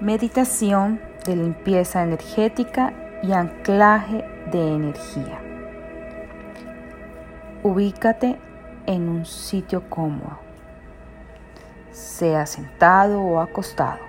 Meditación de limpieza energética y anclaje de energía. Ubícate en un sitio cómodo, sea sentado o acostado.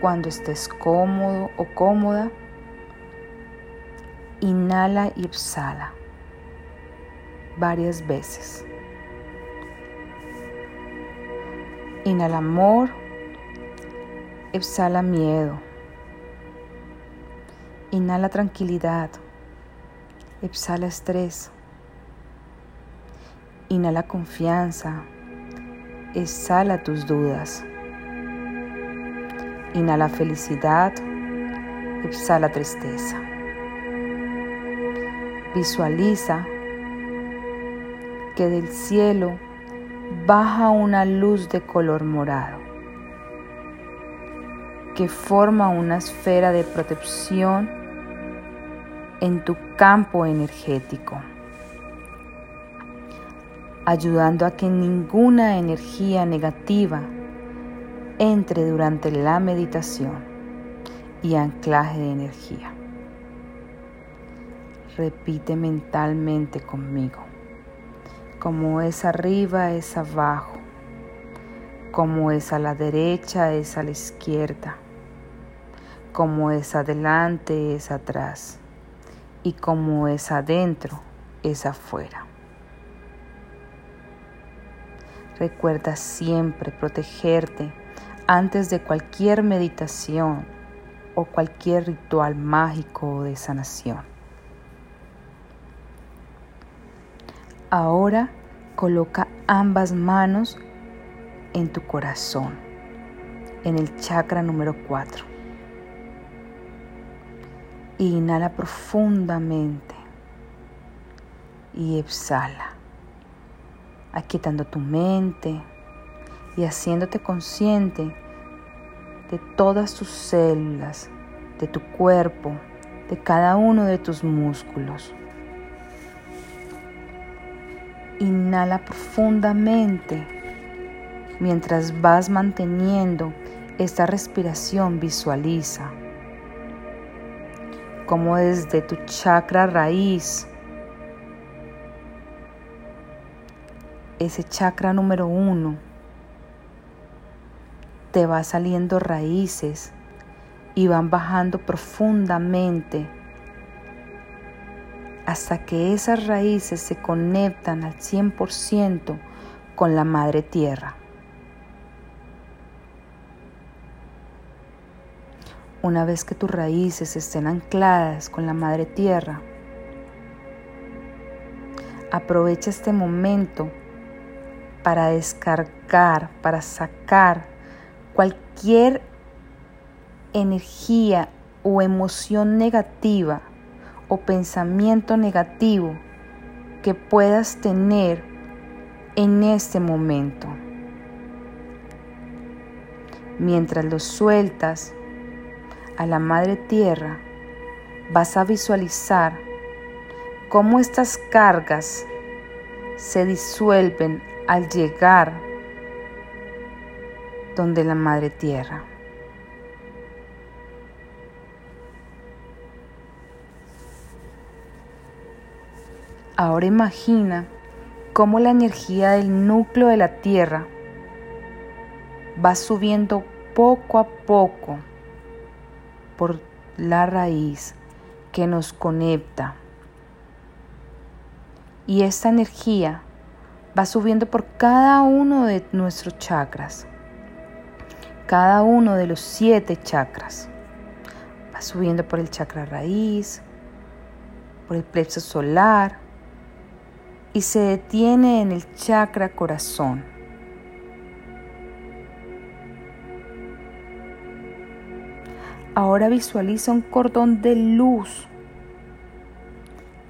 Cuando estés cómodo o cómoda, inhala y exhala varias veces. Inhala amor, exhala miedo. Inhala tranquilidad, exhala estrés. Inhala confianza, exhala tus dudas. Inhala felicidad, exhala tristeza. Visualiza que del cielo baja una luz de color morado que forma una esfera de protección en tu campo energético, ayudando a que ninguna energía negativa entre durante la meditación y anclaje de energía. Repite mentalmente conmigo como es arriba es abajo, como es a la derecha es a la izquierda, como es adelante es atrás y como es adentro es afuera. Recuerda siempre protegerte antes de cualquier meditación o cualquier ritual mágico de sanación. Ahora coloca ambas manos en tu corazón, en el chakra número 4. Inhala profundamente y exhala, aquietando tu mente y haciéndote consciente de todas tus células, de tu cuerpo, de cada uno de tus músculos. Inhala profundamente. Mientras vas manteniendo esta respiración, visualiza como desde tu chakra raíz, ese chakra número uno, te va saliendo raíces y van bajando profundamente hasta que esas raíces se conectan al 100% con la madre tierra. Una vez que tus raíces estén ancladas con la madre tierra, aprovecha este momento para descargar, para sacar cualquier energía o emoción negativa o pensamiento negativo que puedas tener en este momento. Mientras lo sueltas a la Madre Tierra, vas a visualizar cómo estas cargas se disuelven al llegar donde la Madre Tierra. Ahora imagina cómo la energía del núcleo de la Tierra va subiendo poco a poco por la raíz que nos conecta. Y esta energía va subiendo por cada uno de nuestros chakras, cada uno de los siete chakras. Va subiendo por el chakra raíz, por el plexo solar, y se detiene en el chakra corazón. Ahora visualiza un cordón de luz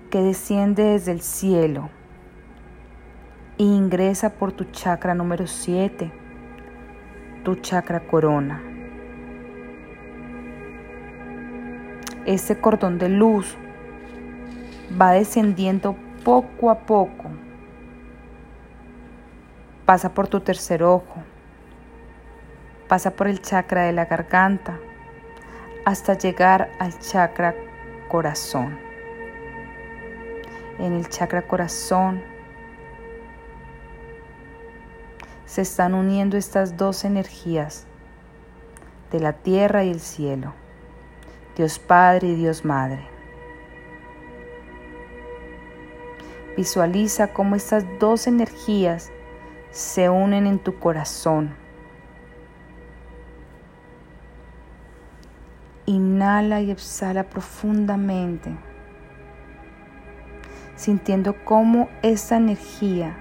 que desciende desde el cielo e ingresa por tu chakra número 7, tu chakra corona. Ese cordón de luz va descendiendo poco a poco. Pasa por tu tercer ojo, Pasa por el chakra de la garganta hasta llegar al chakra corazón. En el chakra corazón se están uniendo estas dos energías de la tierra y el cielo, Dios Padre y Dios Madre. Visualiza cómo estas dos energías se unen en tu corazón. Inhala y exhala profundamente, sintiendo cómo esta energía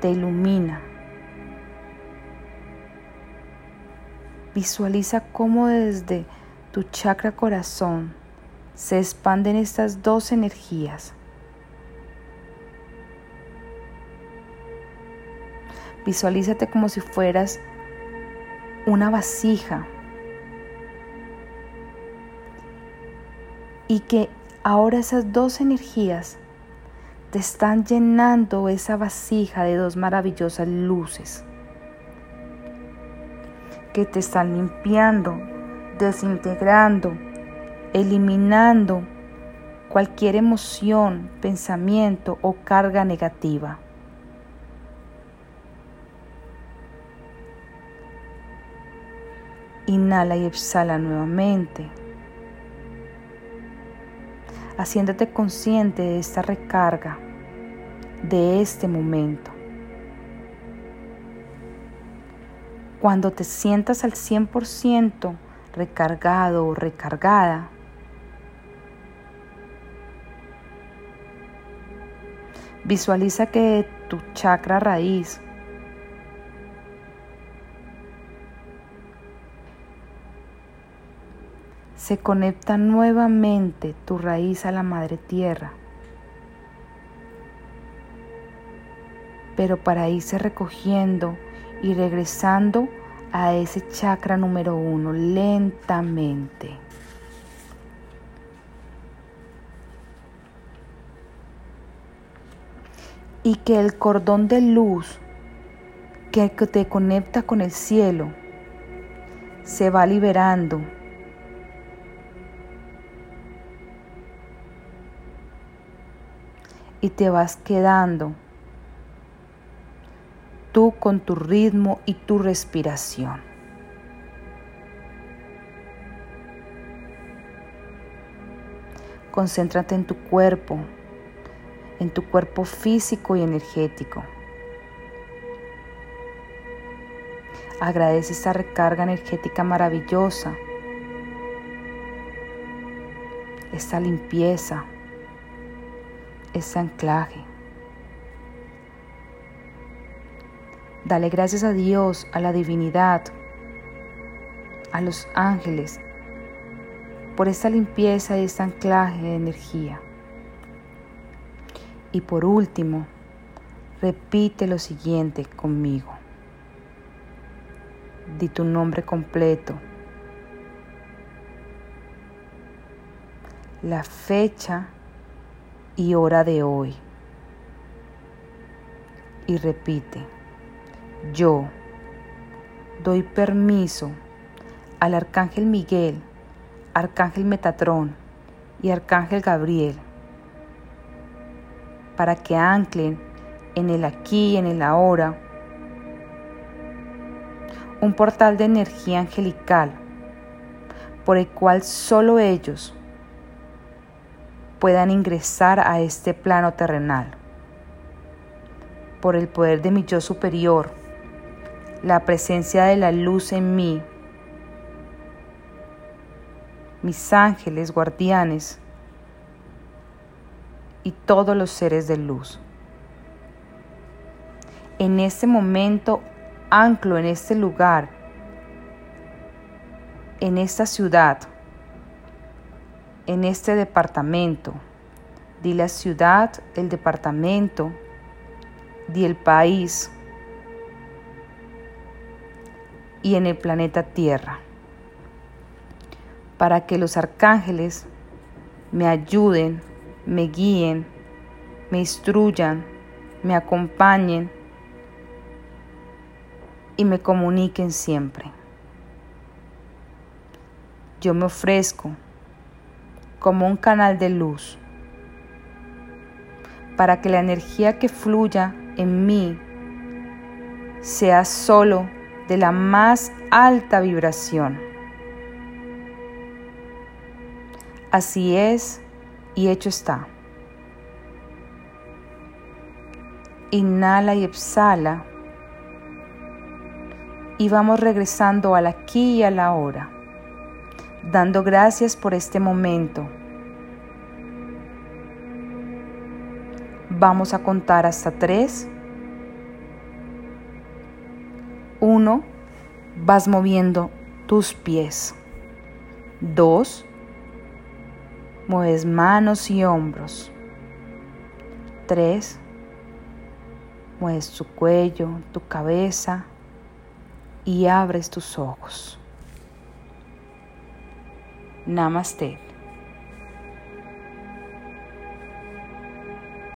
te ilumina. Visualiza cómo desde tu chakra corazón se expanden estas dos energías Visualízate como si fueras una vasija y que ahora esas dos energías te están llenando esa vasija de dos maravillosas luces que te están limpiando, desintegrando, eliminando cualquier emoción, pensamiento o carga negativa. Inhala y exhala nuevamente, haciéndote consciente de esta recarga, de este momento. Cuando te sientas al 100% recargado o recargada, visualiza que tu chakra raíz se conecta nuevamente tu raíz a la madre tierra. Pero para irse recogiendo y regresando a ese chakra número uno lentamente. Y que el cordón de luz que te conecta con el cielo se va liberando y te vas quedando tú con tu ritmo y tu respiración. Concéntrate en tu cuerpo, en tu cuerpo físico y energético. Agradece esta recarga energética maravillosa, esta limpieza ese anclaje. Dale gracias a Dios, a la divinidad, a los ángeles, por esta limpieza y este anclaje de energía. Y por último, repite lo siguiente conmigo. Di tu nombre completo. La fecha y hora de hoy. Y repite, yo doy permiso al Arcángel Miguel, Arcángel Metatrón y Arcángel Gabriel para que anclen en el aquí y en el ahora un portal de energía angelical por el cual solo ellos puedan ingresar a este plano terrenal. Por el poder de mi yo superior, la presencia de la luz en mí, mis ángeles guardianes y todos los seres de luz. En este momento anclo en este lugar, en esta ciudad, en este departamento. Di la ciudad, el departamento, di el país y en el planeta Tierra. Para que los arcángeles me ayuden, me guíen, me instruyan, me acompañen y me comuniquen siempre. yo me ofrezco como un canal de luz para que la energía que fluya en mí sea solo de la más alta vibración. Así es y hecho está. Inhala y exhala. Y vamos regresando al aquí y a la hora, dando gracias por este momento. Vamos a contar hasta tres. Uno, vas moviendo tus pies. Dos, mueves manos y hombros. Tres, mueves tu cuello, tu cabeza y abres tus ojos. Namastê.